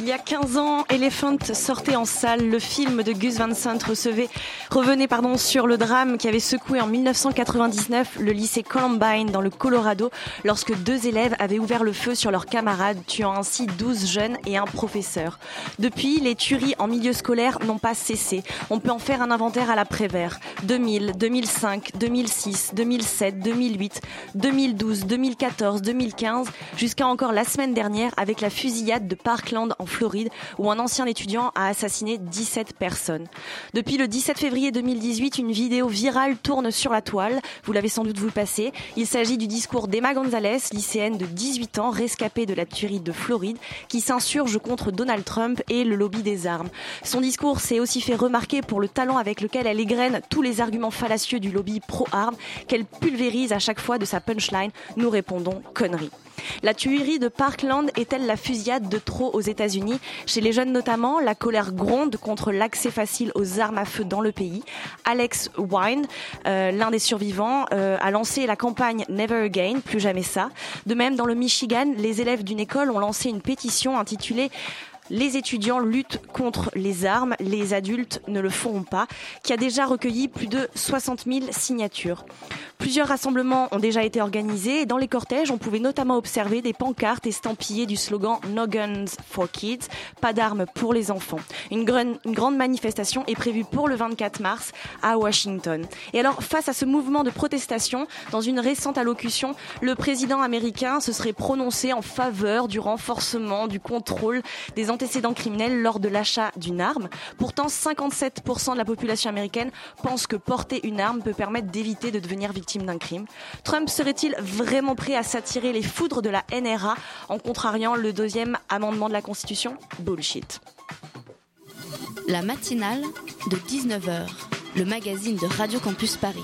Il y a 15 ans, Elephant sortait en salle. Le film de Gus Van Sant recevait, revenait pardon, sur le drame qui avait secoué en 1999 le lycée Columbine dans le Colorado lorsque deux élèves avaient ouvert le feu sur leurs camarades, tuant ainsi 12 jeunes et un professeur. Depuis, les tueries en milieu scolaire n'ont pas cessé. On peut en faire un inventaire à l'après-vert. 2000, 2005, 2006, 2007, 2008, 2012, 2014, 2015, jusqu'à encore la semaine dernière avec la fusillade de Parkland en Floride où un ancien étudiant a assassiné 17 personnes. Depuis le 17 février 2018, une vidéo virale tourne sur la toile. Vous l'avez sans doute vu passer. Il s'agit du discours d'Emma Gonzalez, lycéenne de 18 ans, rescapée de la tuerie de Floride, qui s'insurge contre Donald Trump et le lobby des armes. Son discours s'est aussi fait remarquer pour le talent avec lequel elle égrène tous les arguments fallacieux du lobby pro-armes qu'elle pulvérise à chaque fois de sa punchline. Nous répondons conneries. La tuerie de Parkland est-elle la fusillade de trop aux États-Unis? Chez les jeunes notamment, la colère gronde contre l'accès facile aux armes à feu dans le pays. Alex Wine, euh, l'un des survivants, euh, a lancé la campagne Never Again, plus jamais ça. De même, dans le Michigan, les élèves d'une école ont lancé une pétition intitulée les étudiants luttent contre les armes, les adultes ne le feront pas, qui a déjà recueilli plus de 60 000 signatures. Plusieurs rassemblements ont déjà été organisés et dans les cortèges, on pouvait notamment observer des pancartes estampillées du slogan No Guns for Kids, pas d'armes pour les enfants. Une, grande- une grande manifestation est prévue pour le 24 mars à Washington. Et alors, face à ce mouvement de protestation, dans une récente allocution, le président américain se serait prononcé en faveur du renforcement du contrôle des antécédents criminels lors de l'achat d'une arme. Pourtant, 57% de la population américaine pense que porter une arme peut permettre d'éviter de devenir victime d'un crime. Trump serait-il vraiment prêt à s'attirer les foudres de la NRA en contrariant le deuxième amendement de la Constitution? Bullshit. La matinale de 19h, le magazine de Radio Campus Paris.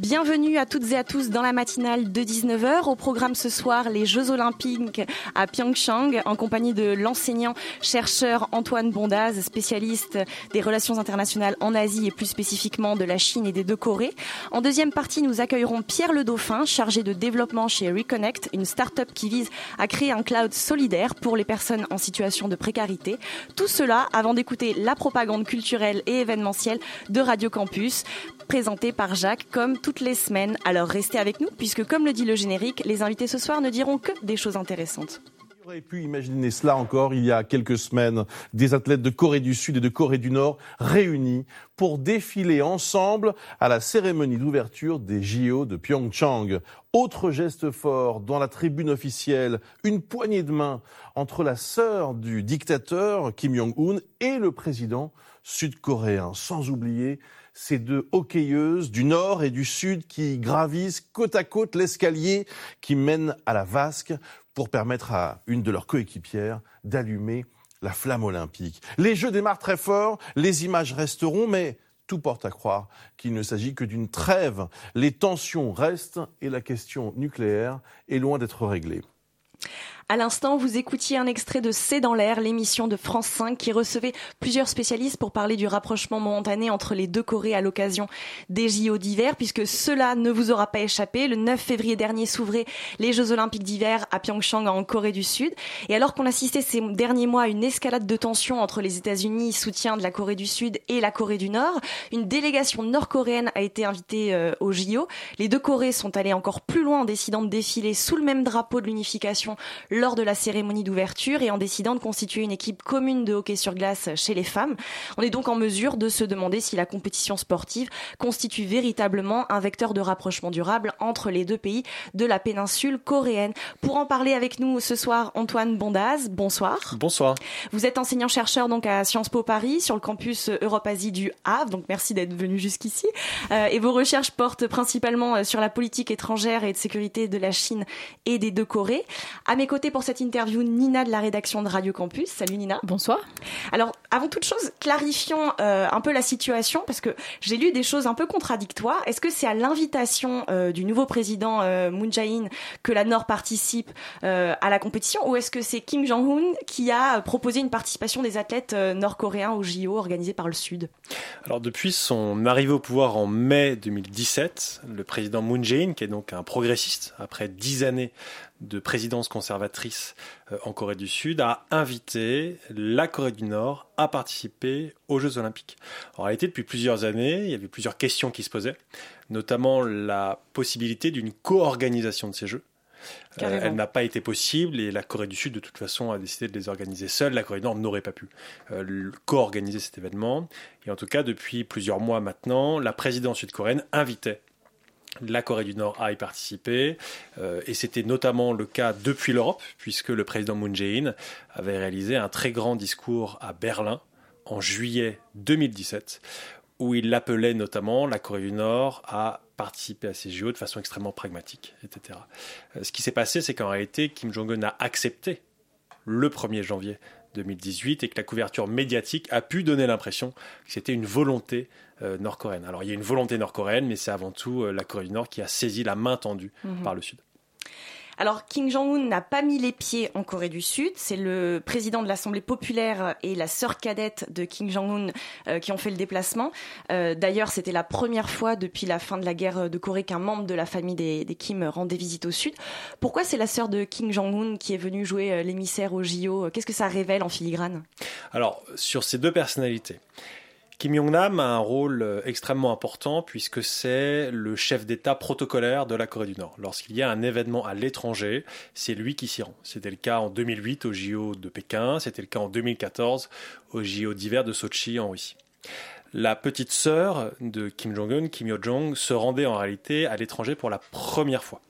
Bienvenue à toutes et à tous dans la matinale de 19h. Au programme ce soir, les Jeux Olympiques à Pyeongchang en compagnie de l'enseignant chercheur Antoine Bondaz, spécialiste des relations internationales en Asie et plus spécifiquement de la Chine et des deux Corées. En deuxième partie, nous accueillerons Pierre Le Dauphin, chargé de développement chez Reconnect, une start-up qui vise à créer un cloud solidaire pour les personnes en situation de précarité. Tout cela avant d'écouter la propagande culturelle et événementielle de Radio Campus présenté par Jacques comme toutes les semaines. Alors restez avec nous puisque comme le dit le générique, les invités ce soir ne diront que des choses intéressantes. Aurait pu imaginer cela encore il y a quelques semaines Des athlètes de Corée du Sud et de Corée du Nord réunis pour défiler ensemble à la cérémonie d'ouverture des JO de Pyeongchang. Autre geste fort dans la tribune officielle, une poignée de main entre la sœur du dictateur Kim Jong-un et le président sud-coréen. Sans oublier ces deux hockeyeuses du nord et du sud qui gravissent côte à côte l'escalier qui mène à la vasque pour permettre à une de leurs coéquipières d'allumer la flamme olympique. Les Jeux démarrent très fort, les images resteront, mais tout porte à croire qu'il ne s'agit que d'une trêve. Les tensions restent et la question nucléaire est loin d'être réglée. À l'instant, vous écoutiez un extrait de C'est dans l'air, l'émission de France 5 qui recevait plusieurs spécialistes pour parler du rapprochement momentané entre les deux Corées à l'occasion des JO d'hiver, puisque cela ne vous aura pas échappé. Le 9 février dernier s'ouvraient les Jeux Olympiques d'hiver à Pyeongchang en Corée du Sud. Et alors qu'on assistait ces derniers mois à une escalade de tensions entre les États-Unis, soutien de la Corée du Sud et la Corée du Nord, une délégation nord-coréenne a été invitée euh, aux JO. Les deux Corées sont allées encore plus loin en décidant de défiler sous le même drapeau de l'unification lors de la cérémonie d'ouverture et en décidant de constituer une équipe commune de hockey sur glace chez les femmes. On est donc en mesure de se demander si la compétition sportive constitue véritablement un vecteur de rapprochement durable entre les deux pays de la péninsule coréenne. Pour en parler avec nous ce soir, Antoine Bondaz, bonsoir. Bonsoir. Vous êtes enseignant-chercheur donc à Sciences Po Paris sur le campus Europe-Asie du Havre, donc merci d'être venu jusqu'ici. Euh, et vos recherches portent principalement euh, sur la politique étrangère et de sécurité de la Chine et des deux Corées. À mes côtés pour cette interview, Nina de la rédaction de Radio Campus. Salut Nina. Bonsoir. Alors, avant toute chose, clarifions euh, un peu la situation parce que j'ai lu des choses un peu contradictoires. Est-ce que c'est à l'invitation euh, du nouveau président euh, Moon Jae-in que la Nord participe euh, à la compétition ou est-ce que c'est Kim Jong-un qui a proposé une participation des athlètes euh, nord-coréens au JO organisés par le Sud? Alors depuis son arrivée au pouvoir en mai 2017, le président Moon Jae-in, qui est donc un progressiste après dix années de présidence conservatrice euh, en Corée du Sud, a invité la Corée du Nord à participer aux Jeux Olympiques. En réalité, depuis plusieurs années, il y avait plusieurs questions qui se posaient, notamment la possibilité d'une co-organisation de ces Jeux. Euh, elle n'a pas été possible et la Corée du Sud, de toute façon, a décidé de les organiser seule. La Corée du Nord n'aurait pas pu euh, co-organiser cet événement. Et en tout cas, depuis plusieurs mois maintenant, la présidence sud-coréenne invitait la Corée du Nord à y participer. Euh, et c'était notamment le cas depuis l'Europe, puisque le président Moon Jae-in avait réalisé un très grand discours à Berlin en juillet 2017, où il appelait notamment la Corée du Nord à participer à ces JO de façon extrêmement pragmatique, etc. Euh, ce qui s'est passé, c'est qu'en réalité, Kim Jong-un a accepté le 1er janvier 2018 et que la couverture médiatique a pu donner l'impression que c'était une volonté euh, nord-coréenne. Alors il y a une volonté nord-coréenne, mais c'est avant tout euh, la Corée du Nord qui a saisi la main tendue Mhm. par le Sud. Alors, Kim Jong-un n'a pas mis les pieds en Corée du Sud. C'est le président de l'Assemblée populaire et la sœur cadette de Kim Jong-un euh, qui ont fait le déplacement. Euh, D'ailleurs, c'était la première fois depuis la fin de la guerre de Corée qu'un membre de la famille des, des Kim rendait visite au Sud. Pourquoi c'est la sœur de Kim Jong-un qui est venue jouer euh, l'émissaire au JO Qu'est-ce que ça révèle en filigrane? Alors, sur ces deux personnalités, Kim Jong-nam a un rôle euh, extrêmement important puisque c'est le chef d'État protocolaire de la Corée du Nord. Lorsqu'il y a un événement à l'étranger, c'est lui qui s'y rend. C'était le cas en 2008 au JO de Pékin, c'était le cas en 2014 au JO d'hiver de Sochi en Russie. La petite sœur de Kim Jong-un, Kim Yo-jong, se rendait en réalité à l'étranger pour la première fois.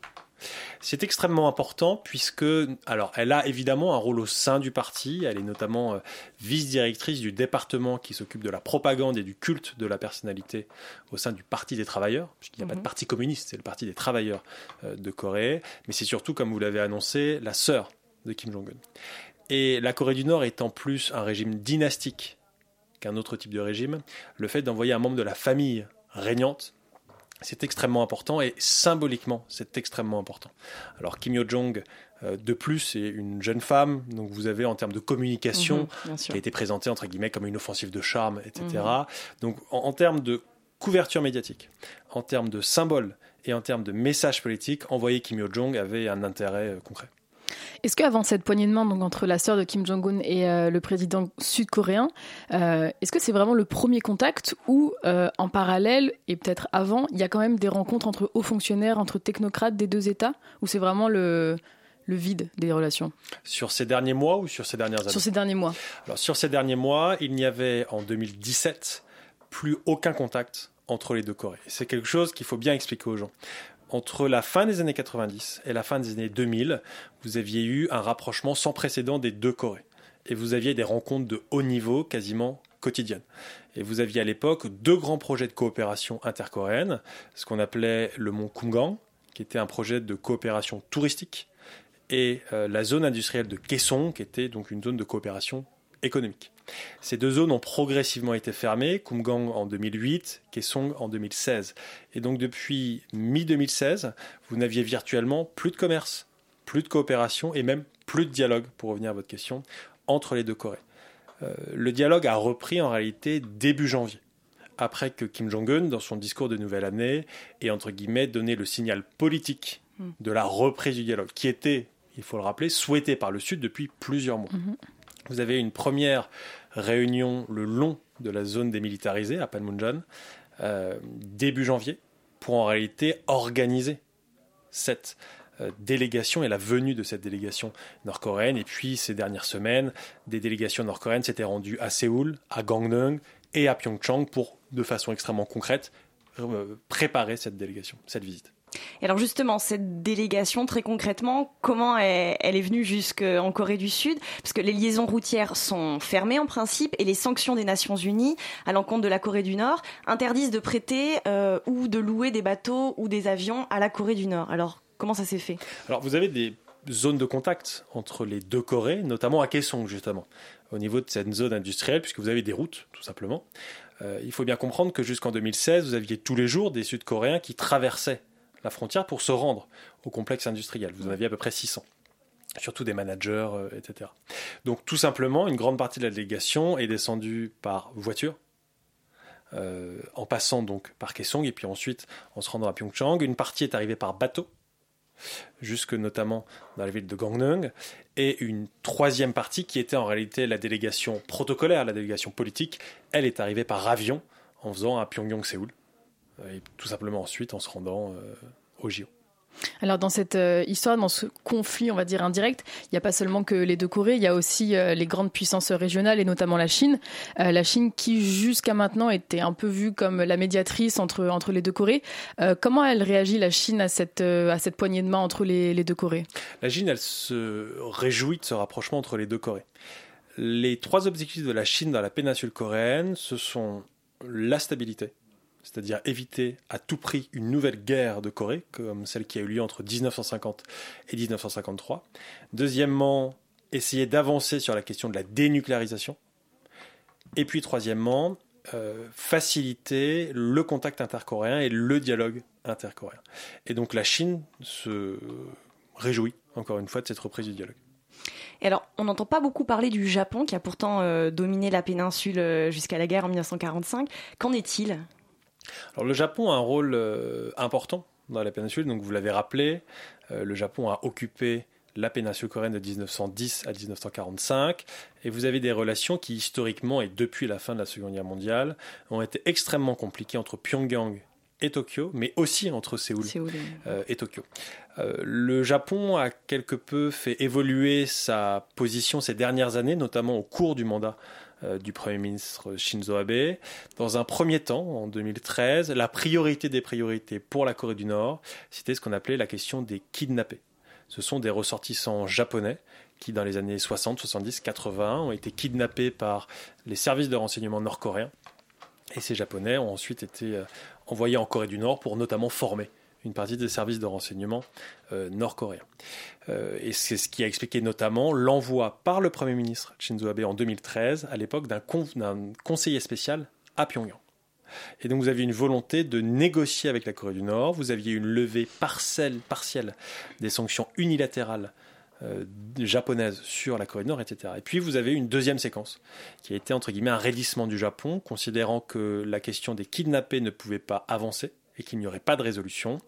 C'est extrêmement important puisque, alors, elle a évidemment un rôle au sein du parti. Elle est notamment euh, vice-directrice du département qui s'occupe de la propagande et du culte de la personnalité au sein du Parti des travailleurs, puisqu'il n'y a pas Mhm. de parti communiste, c'est le Parti des travailleurs euh, de Corée. Mais c'est surtout, comme vous l'avez annoncé, la sœur de Kim Jong-un. Et la Corée du Nord est en plus un régime dynastique qu'un autre type de régime. Le fait d'envoyer un membre de la famille régnante c'est extrêmement important et symboliquement, c'est extrêmement important. Alors Kim Yo-jong, euh, de plus, est une jeune femme, donc vous avez en termes de communication, Mhm, qui a été présentée entre guillemets comme une offensive de charme, etc. Mhm. Donc en, en termes de couverture médiatique, en termes de symbole et en termes de message politique, envoyer Kim Yo-jong avait un intérêt euh, concret. Est-ce qu'avant cette poignée de main donc, entre la sœur de Kim Jong-un et euh, le président sud-coréen, euh, est-ce que c'est vraiment le premier contact ou euh, en parallèle, et peut-être avant, il y a quand même des rencontres entre hauts fonctionnaires, entre technocrates des deux États, ou c'est vraiment le, le vide des relations? Sur ces derniers mois ou sur ces dernières années? Sur ces derniers mois Alors sur ces derniers mois, il n'y avait en 2017 plus aucun contact entre les deux Corées. C'est quelque chose qu'il faut bien expliquer aux gens. Entre la fin des années 90 et la fin des années 2000, vous aviez eu un rapprochement sans précédent des deux Corées. Et vous aviez des rencontres de haut niveau quasiment quotidiennes. Et vous aviez à l'époque deux grands projets de coopération intercoréenne, ce qu'on appelait le mont Kumgang, qui était un projet de coopération touristique, et euh, la zone industrielle de Kaesong, qui était donc une zone de coopération économique. Ces deux zones ont progressivement été fermées, Kumgang en 2008, Kaesong en 2016. Et donc depuis mi-2016, vous n'aviez virtuellement plus de commerce, plus de coopération et même plus de dialogue, pour revenir à votre question, entre les deux Corées. Euh, le dialogue a repris en réalité début janvier, après que Kim Jong-un, dans son discours de nouvelle année, ait entre guillemets donné le signal politique de la reprise du dialogue, qui était, il faut le rappeler, souhaité par le Sud depuis plusieurs mois. Vous avez une première réunion le long de la zone démilitarisée à Panmunjom, euh, début janvier, pour en réalité organiser cette euh, délégation et la venue de cette délégation nord-coréenne. Et puis, ces dernières semaines, des délégations nord-coréennes s'étaient rendues à Séoul, à Gangneung et à Pyeongchang pour, de façon extrêmement concrète, euh, préparer cette délégation, cette visite. Et alors justement, cette délégation, très concrètement, comment elle, est venue jusqu'en Corée du Sud? Parce que les liaisons routières sont fermées en principe et les sanctions des Nations Unies à l'encontre de la Corée du Nord interdisent de prêter euh, ou de louer des bateaux ou des avions à la Corée du Nord. Alors comment ça s'est fait? Alors vous avez des zones de contact entre les deux Corées, notamment à Kaesong justement, au niveau de cette zone industrielle, puisque vous avez des routes tout simplement. Euh, il faut bien comprendre que jusqu'en 2016, vous aviez tous les jours des Sud-Coréens qui traversaient la frontière pour se rendre au complexe industriel. Vous en aviez à peu près 600 surtout des managers, euh, etc. Donc tout simplement, une grande partie de la délégation est descendue par voiture, euh, en passant donc par Kaesong et puis ensuite en se rendant à Pyeongchang. Une partie est arrivée par bateau, jusque notamment dans la ville de Gangneung, et une troisième partie qui était en réalité la délégation protocolaire, la délégation politique, elle est arrivée par avion en faisant à Pyongyang-Séoul, et tout simplement ensuite en se rendant euh, au JO. Alors dans cette euh, histoire, dans ce conflit, on va dire indirect, il n'y a pas seulement que les deux Corées, il y a aussi euh, les grandes puissances régionales et notamment la Chine. Euh, la Chine qui jusqu'à maintenant était un peu vue comme la médiatrice entre, entre les deux Corées. comment elle réagit la Chine à cette, à cette poignée de main entre les, les deux Corées? La Chine, elle se réjouit de ce rapprochement entre les deux Corées. Les trois objectifs de la Chine dans la péninsule coréenne, ce sont la stabilité, c'est-à-dire éviter à tout prix une nouvelle guerre de Corée, comme celle qui a eu lieu entre 1950 et 1953. Deuxièmement, essayer d'avancer sur la question de la dénucléarisation. Et puis troisièmement, euh, faciliter le contact intercoréen et le dialogue intercoréen. Et donc la Chine se réjouit, encore une fois, de cette reprise du dialogue. Et alors, on n'entend pas beaucoup parler du Japon, qui a pourtant euh, dominé la péninsule euh, jusqu'à la guerre en 1945. Qu'en est-il? Alors, le Japon a un rôle euh, important dans la péninsule. Donc, vous l'avez rappelé, euh, le Japon a occupé la péninsule coréenne de 1910 à 1945, et vous avez des relations qui historiquement et depuis la fin de la Seconde Guerre mondiale ont été extrêmement compliquées entre Pyongyang et Tokyo, mais aussi entre Séoul, euh, et Tokyo. le Japon a quelque peu fait évoluer sa position ces dernières années, notamment au cours du mandat du Premier ministre Shinzo Abe. Dans un premier temps, en 2013, la priorité des priorités pour la Corée du Nord, c'était ce qu'on appelait la question des kidnappés. Ce sont des ressortissants japonais qui, dans les années 60, 70, 80, ont été kidnappés par les services de renseignement nord-coréens. Et ces Japonais ont ensuite été euh, envoyés en Corée du Nord pour notamment former une partie des services de renseignement euh, nord-coréens. Euh, et c'est ce qui a expliqué notamment l'envoi par le Premier ministre Shinzo Abe en 2013, à l'époque, d'un conseiller spécial à Pyongyang. Et donc vous aviez une volonté de négocier avec la Corée du Nord, vous aviez une levée partielle, partielle des sanctions unilatérales euh, japonaises sur la Corée du Nord, etc. Et puis vous avez une deuxième séquence qui a été entre guillemets un raidissement du Japon, considérant que la question des kidnappés ne pouvait pas avancer et qu'il n'y aurait pas de résolution.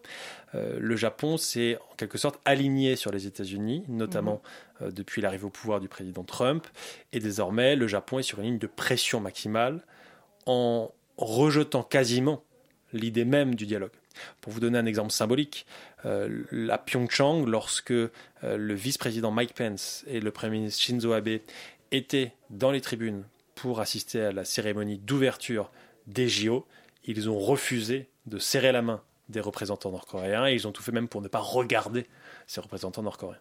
Euh, le Japon s'est en quelque sorte aligné sur les États-Unis, notamment mhm. euh, depuis l'arrivée au pouvoir du président Trump. Et désormais, le Japon est sur une ligne de pression maximale en rejetant quasiment l'idée même du dialogue. Pour vous donner un exemple symbolique, euh, à Pyeongchang, lorsque le vice-président Mike Pence et le premier ministre Shinzo Abe étaient dans les tribunes pour assister à la cérémonie d'ouverture des JO, ils ont refusé de serrer la main des représentants nord-coréens et ils ont tout fait même pour ne pas regarder ces représentants nord-coréens.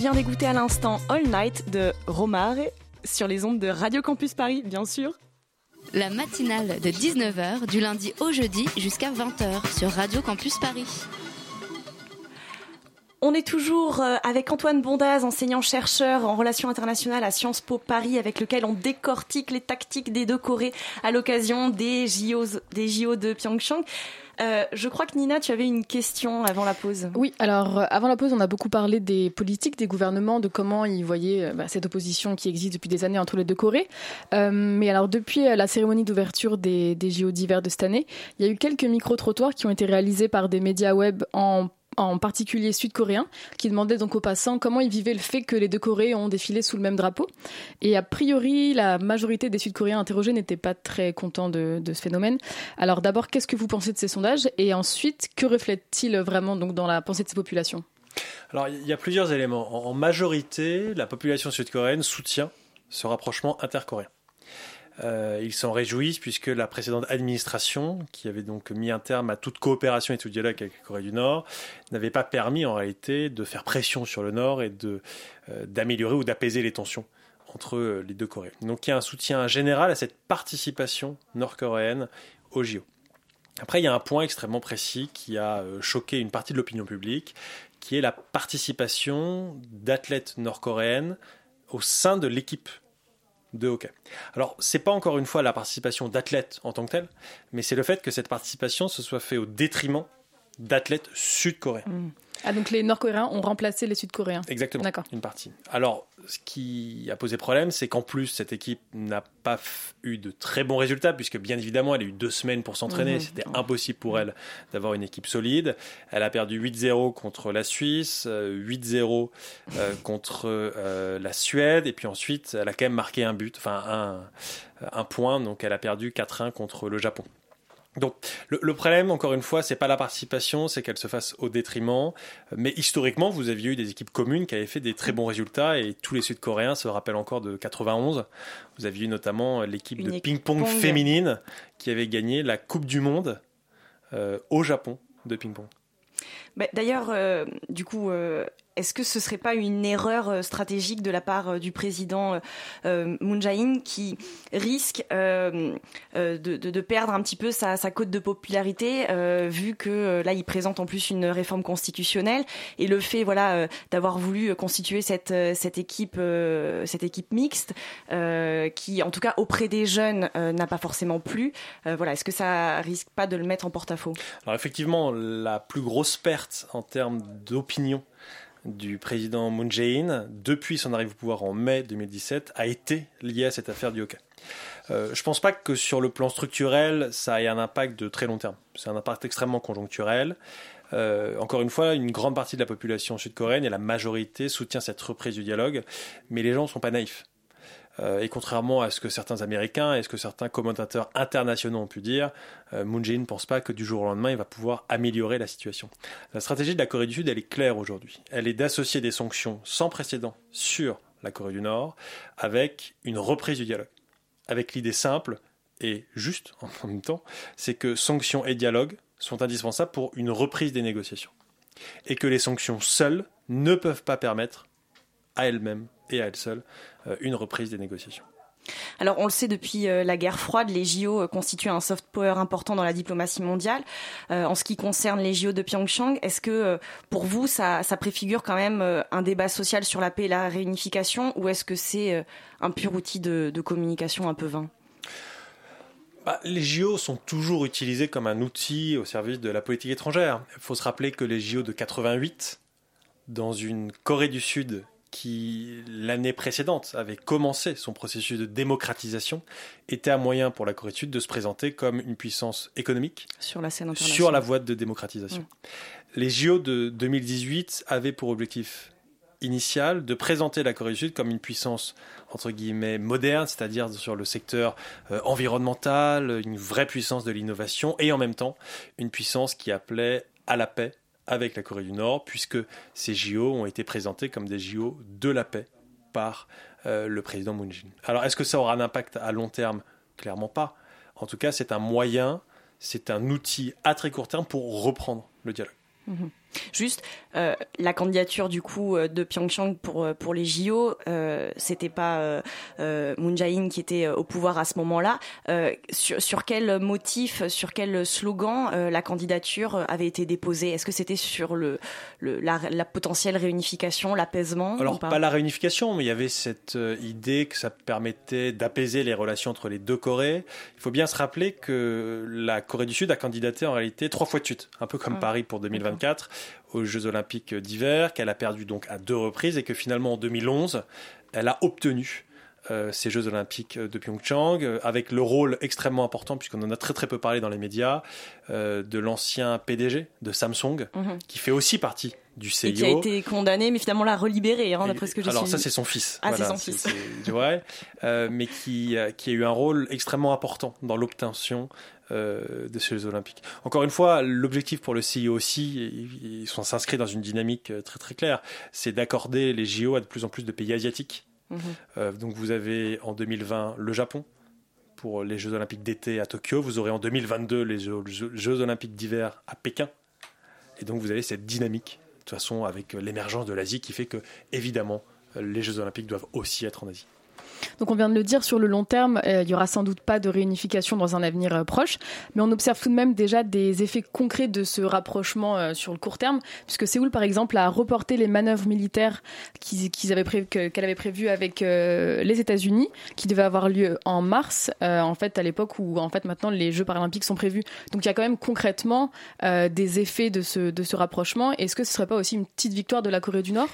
Vient d'écouter à l'instant All Night de Romare sur les ondes de Radio Campus Paris, bien sûr. La matinale de 19h du lundi au jeudi jusqu'à 20h sur Radio Campus Paris. On est toujours euh, avec Antoine Bondaz, enseignant-chercheur en relations internationales à Sciences Po Paris, avec lequel on décortique les tactiques des deux Corées à l'occasion des JO, des JO de Pyeongchang. Euh, je crois que Nina, tu avais une question avant la pause. Oui, alors euh, avant la pause, on a beaucoup parlé des politiques, des gouvernements, de comment ils voyaient bah, cette opposition qui existe depuis des années entre les deux Corées. Euh, mais alors depuis la cérémonie d'ouverture des, des JO d'hiver de cette année, il y a eu quelques micro-trottoirs qui ont été réalisés par des médias web en en particulier sud-coréens, qui demandaient donc aux passants comment ils vivaient le fait que les deux Corées ont défilé sous le même drapeau. Et a priori, la majorité des Sud-Coréens interrogés n'étaient pas très contents de, ce phénomène. Alors d'abord, qu'est-ce que vous pensez de ces sondages? Et ensuite, que reflète-t-il vraiment donc dans la pensée de ces populations? Alors il y a plusieurs éléments. En majorité, la population sud-coréenne soutient ce rapprochement intercoréen. Euh, ils s'en réjouissent puisque la précédente administration, qui avait donc mis un terme à toute coopération et tout dialogue avec la Corée du Nord, n'avait pas permis en réalité de faire pression sur le Nord et euh, d'améliorer ou d'apaiser les tensions entre euh, les deux Corées. Donc il y a un soutien général à cette participation nord-coréenne au JO. Après, il y a un point extrêmement précis qui a choqué une partie de l'opinion publique, qui est la participation d'athlètes nord-coréennes au sein de l'équipe de hockey. Alors, c'est pas encore une fois la participation d'athlètes en tant que telle, mais c'est le fait que cette participation se soit fait au détriment d'athlètes sud-coréens. Mm. Ah, donc les Nord-Coréens ont remplacé les Sud-Coréens. Exactement. D'accord. Une partie. Alors, ce qui a posé problème, c'est qu'en plus, cette équipe n'a pas eu de très bons résultats, puisque bien évidemment, elle a eu deux semaines pour s'entraîner. Mhm. C'était impossible pour elle d'avoir une équipe solide. Elle a perdu 8-0 contre la Suisse, euh, 8-0 euh, contre euh, la Suède, et puis ensuite, elle a quand même marqué un but, enfin un, un point, donc elle a perdu 4-1 contre le Japon. Donc le, le problème, encore une fois, c'est pas la participation, c'est qu'elle se fasse au détriment. Mais historiquement, vous aviez eu des équipes communes qui avaient fait des très bons résultats et tous les Sud-Coréens se rappellent encore de 91. Vous aviez eu notamment l'équipe de ping-pong pong. féminine qui avait gagné la Coupe du Monde euh, au Japon de ping-pong. Bah, D'ailleurs, euh, du coup, euh, est-ce que ce serait pas une erreur euh, stratégique de la part du président euh, qui risque de, perdre un petit peu sa, sa cote de popularité vu que là il présente en plus une réforme constitutionnelle et le fait voilà d'avoir voulu constituer cette cette équipe cette équipe mixte qui en tout cas auprès des jeunes n'a pas forcément plu. Voilà, est-ce que ça risque pas de le mettre en porte-à-faux? Alors effectivement, la plus grosse perte en termes d'opinion du président Moon Jae-in depuis son arrivée au pouvoir en mai 2017 a été liée à cette affaire du hockey. Euh, je pense pas que sur le plan structurel, ça ait un impact de très long terme. C'est un impact extrêmement conjoncturel. Euh, encore une fois, une grande partie de la population sud-coréenne et la majorité soutient cette reprise du dialogue, mais les gens ne sont pas naïfs. Euh, et contrairement à ce que certains Américains et ce que certains commentateurs internationaux ont pu dire, euh, Moon Jae-in ne pense pas que du jour au lendemain, il va pouvoir améliorer la situation. La stratégie de la Corée du Sud, elle est claire aujourd'hui. Elle est d'associer des sanctions sans précédent sur la Corée du Nord avec une reprise du dialogue. Avec l'idée simple et juste en même temps, c'est que sanctions et dialogue sont indispensables pour une reprise des négociations. Et que les sanctions seules ne peuvent pas permettre à elles-mêmes et à elles seules euh, une reprise des négociations. Alors on le sait depuis euh, la guerre froide, les JO euh, constituent un soft power important dans la diplomatie mondiale. Euh, en ce qui concerne les JO de Pyeongchang, est-ce que pour vous ça, ça préfigure quand même un débat social sur la paix et la réunification ou est-ce que c'est un pur outil de, de communication un peu vain? Bah, les JO sont toujours utilisés comme un outil au service de la politique étrangère. Il faut se rappeler que les JO de 88, dans une Corée du Sud qui, l'année précédente, avait commencé son processus de démocratisation, était un moyen pour la Corée du Sud de se présenter comme une puissance économique sur la scène internationale sur la voie de démocratisation. Les JO de 2018 avaient pour objectif initial de présenter la Corée du Sud comme une puissance entre guillemets moderne, c'est-à-dire sur le secteur euh, environnemental, une vraie puissance de l'innovation et en même temps une puissance qui appelait à la paix avec la Corée du Nord, puisque ces JO ont été présentés comme des JO de la paix par euh, le président Moon Jae-in. Alors est-ce que ça aura un impact à long terme? Clairement pas. En tout cas, c'est un moyen, c'est un outil à très court terme pour reprendre le dialogue. Juste, euh, la candidature du coup euh, de Pyeongchang pour euh, pour les JO, euh, c'était pas euh, Moon Jae-in qui était au pouvoir à ce moment-là. Sur, sur quel motif, sur quel slogan la candidature avait été déposée? Est-ce que c'était sur le, le la, la potentielle réunification, l'apaisement Alors, pas? la réunification, mais il y avait cette idée que ça permettait d'apaiser les relations entre les deux Corées. Il faut bien se rappeler que la Corée du Sud a candidaté en réalité trois fois de suite, un peu comme Ah. Paris pour 2024, aux Jeux Olympiques d'hiver, qu'elle a perdu donc à deux reprises et que finalement en 2011, elle a obtenu euh, ces Jeux Olympiques de Pyeongchang, euh, avec le rôle extrêmement important, puisqu'on en a très très peu parlé dans les médias, euh, de l'ancien PDG de Samsung, Mhm. qui fait aussi partie du Et CIO. qui a été condamné, mais finalement l'a relibéré, hein, d'après ce que j'ai Alors ça c'est son fils. Ah, c'est son fils. c'est- mais qui, qui a eu un rôle extrêmement important dans l'obtention euh, de ces Jeux Olympiques. Encore une fois, l'objectif pour le CIO aussi, ils, sont s'inscrits dans une dynamique euh, très très claire, c'est d'accorder les JO à de plus en plus de pays asiatiques. Mhm. Euh, donc vous avez en 2020 le Japon pour les Jeux Olympiques d'été à Tokyo, vous aurez en 2022 les Jeux, Jeux- Olympiques d'hiver à Pékin, et donc vous avez cette dynamique, de toute façon avec l'émergence de l'Asie qui fait que évidemment les Jeux Olympiques doivent aussi être en Asie. Donc on vient de le dire, sur le long terme, il y aura sans doute pas de réunification dans un avenir proche, mais on observe tout de même déjà des effets concrets de ce rapprochement sur le court terme, puisque Séoul, par exemple, a reporté les manœuvres militaires qu'elle avait prévues avec les États-Unis, qui devaient avoir lieu en mars, en fait à l'époque où en fait maintenant les Jeux paralympiques sont prévus. Donc il y a quand même concrètement des effets de ce, de ce rapprochement. Est-ce que ce serait pas aussi une petite victoire de la Corée du Nord?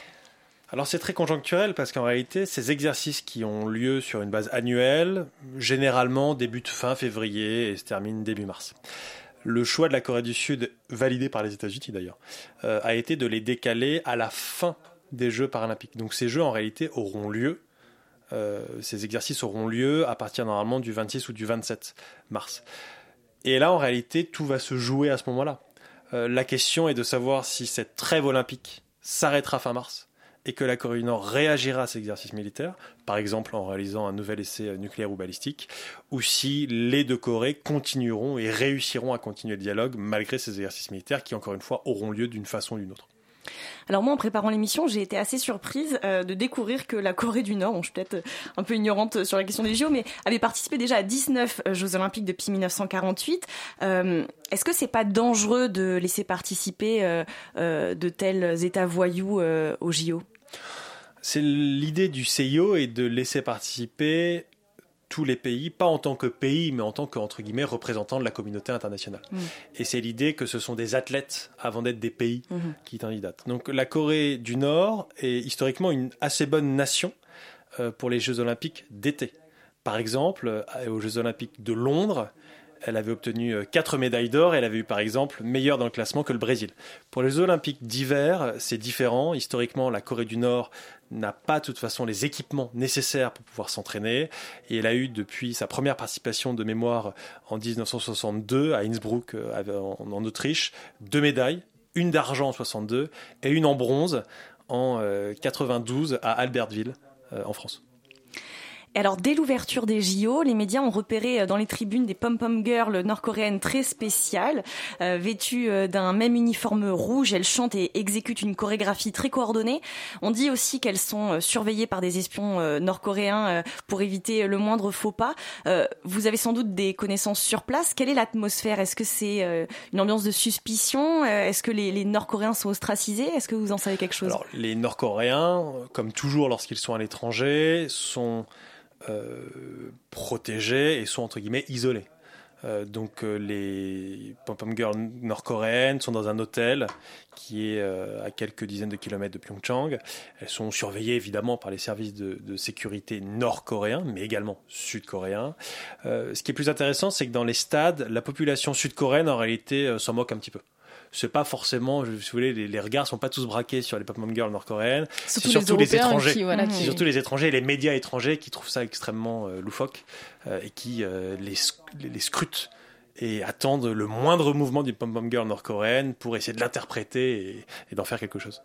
Alors c'est très conjoncturel parce qu'en réalité, ces exercices qui ont lieu sur une base annuelle, généralement débutent fin février et se terminent début mars. Le choix de la Corée du Sud, validé par les États-Unis d'ailleurs, euh, a été de les décaler à la fin des Jeux paralympiques. Donc ces Jeux en réalité auront lieu, euh, ces exercices auront lieu à partir normalement du 26 ou du 27 mars. Et là en réalité, tout va se jouer à ce moment-là. Euh, la question est de savoir si cette trêve olympique s'arrêtera fin mars et que la Corée du Nord réagira à ces exercices militaires, par exemple en réalisant un nouvel essai nucléaire ou balistique, ou si les deux Corées continueront et réussiront à continuer le dialogue malgré ces exercices militaires qui, encore une fois, auront lieu d'une façon ou d'une autre. Alors moi, en préparant l'émission, j'ai été assez surprise euh, de découvrir que la Corée du Nord, je suis peut-être un peu ignorante sur la question des JO, mais avait participé déjà à 19 euh, Jeux Olympiques depuis 1948. Euh, Est-ce que c'est pas dangereux de laisser participer de tels États voyous aux JO c'est l'idée du CIO et de laisser participer tous les pays, pas en tant que pays, mais en tant que, entre guillemets, représentant de la communauté internationale. Mm. Et c'est l'idée que ce sont des athlètes avant d'être des pays mm-hmm. qui candidatent. Donc la Corée du Nord est historiquement une assez bonne nation euh, pour les Jeux olympiques d'été. Par exemple, euh, aux Jeux olympiques de Londres, elle avait obtenu 4 euh, médailles d'or et elle avait eu par exemple meilleure dans le classement que le Brésil. Pour les Olympiques d'hiver, c'est différent. Historiquement, la Corée du Nord n'a pas de toute façon les équipements nécessaires pour pouvoir s'entraîner et elle a eu depuis sa première participation de mémoire en 1962 à Innsbruck euh, en Autriche deux médailles, une d'argent en 62 et une en bronze en 92 euh, à Albertville en France alors, dès l'ouverture des JO, les médias ont repéré euh, dans les tribunes des pom-pom girls nord-coréennes très spéciales. Euh, vêtues euh, d'un même uniforme rouge, elles chantent et exécutent une chorégraphie très coordonnée. On dit aussi qu'elles sont surveillées par des espions nord-coréens pour éviter le moindre faux pas. vous avez sans doute des connaissances sur place. Quelle est l'atmosphère? Est-ce que c'est une ambiance de suspicion? Est-ce que les, Nord-Coréens sont ostracisés? Est-ce que vous en savez quelque chose? Les Nord-Coréens, comme toujours lorsqu'ils sont à l'étranger, sont protégés et sont entre guillemets isolés. Euh, donc euh, les pom-pom girls nord-coréennes sont dans un hôtel qui est à quelques dizaines de kilomètres de Pyeongchang. Elles sont surveillées évidemment par les services de sécurité nord-coréens, mais également sud-coréens. ce qui est plus intéressant, c'est que dans les stades, la population sud-coréenne en réalité s'en moque un petit peu c'est pas forcément, si vous voulez, les, les, regards sont pas tous braqués sur les pop-up girls nord-coréennes. C'est surtout les, étrangers. C'est surtout les étrangers et les médias étrangers qui trouvent ça extrêmement euh, loufoque euh, et qui euh, les, les, scrutent et attendent le moindre mouvement d'une pom-pom girl nord-coréenne pour essayer de l'interpréter et, d'en faire quelque chose.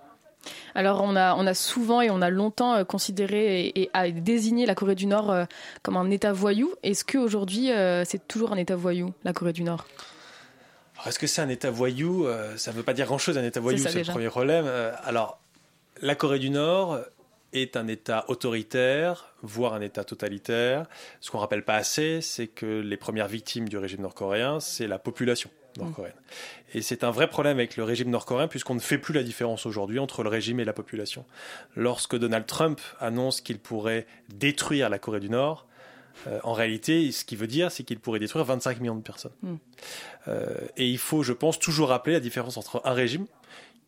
Alors on a, on a souvent et on a longtemps considéré et, et désigné la Corée du Nord comme un État voyou. Est-ce qu'aujourd'hui c'est toujours un État voyou, la Corée du Nord? Est-ce que c'est un État voyou euh, Ça ne veut pas dire grand-chose, un État voyou, c'est le premier problème. Euh, alors, la Corée du Nord est un État autoritaire, voire un État totalitaire. Ce qu'on ne rappelle pas assez, c'est que les premières victimes du régime nord-coréen, c'est la population nord-coréenne. Mm. Et c'est un vrai problème avec le régime nord-coréen, puisqu'on ne fait plus la différence aujourd'hui entre le régime et la population. Lorsque Donald Trump annonce qu'il pourrait détruire la Corée du Nord, euh, en réalité, ce qu'il veut dire, c'est qu'il pourrait détruire 25 millions de personnes. Hmm. Euh, et il faut, je pense, toujours rappeler la différence entre un régime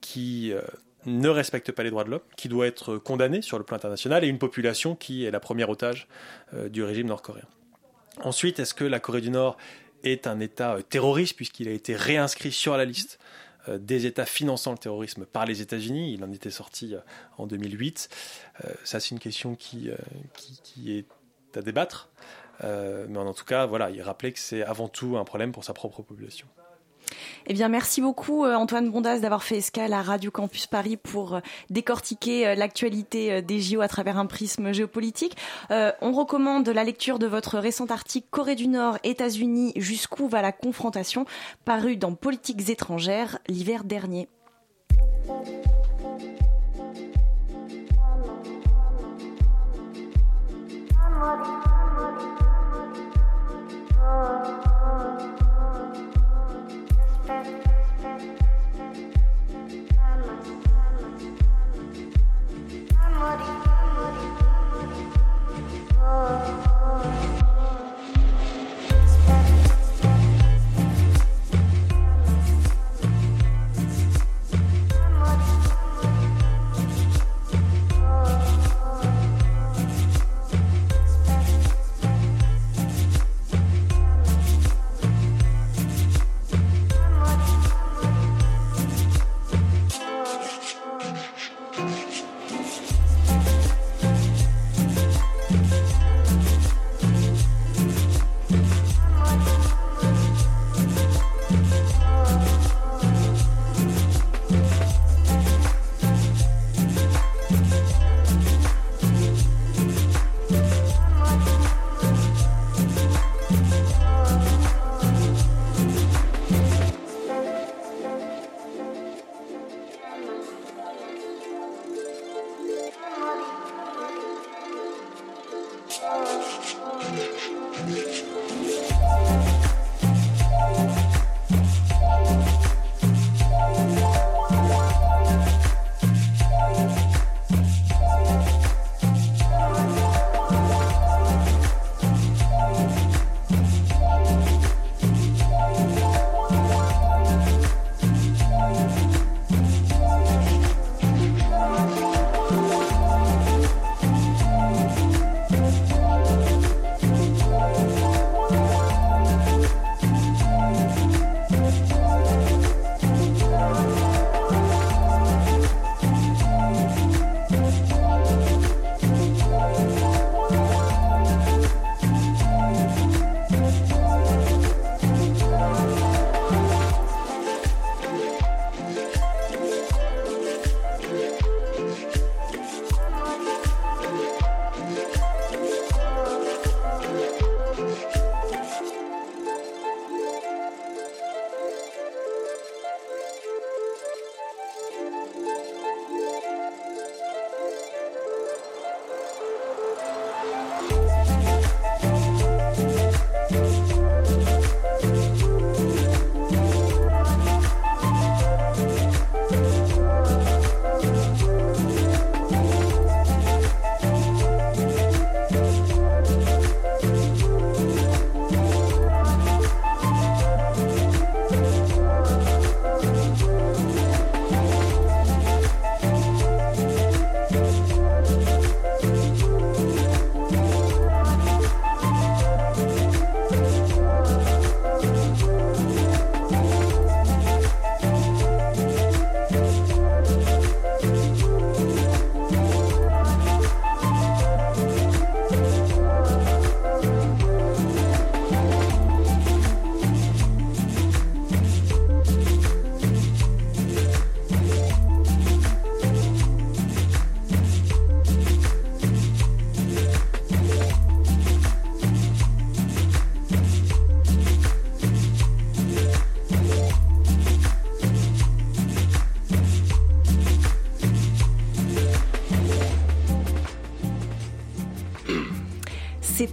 qui euh, ne respecte pas les droits de l'homme, qui doit être condamné sur le plan international, et une population qui est la première otage du régime nord-coréen. Ensuite, est-ce que la Corée du Nord est un État terroriste puisqu'il a été réinscrit sur la liste des États finançant le terrorisme par les États-Unis? Il en était sorti en 2008. ça, c'est une question qui, qui est à débattre. Euh, mais en tout cas, voilà, il rappelait que c'est avant tout un problème pour sa propre population. Eh bien, merci beaucoup euh, Antoine Bondas d'avoir fait escale à Radio Campus Paris pour euh, décortiquer l'actualité des JO à travers un prisme géopolitique. on recommande la lecture de votre récent article Corée du Nord, États-Unis, jusqu'où va la confrontation, paru dans Politiques étrangères l'hiver dernier. Oh, oh, oh.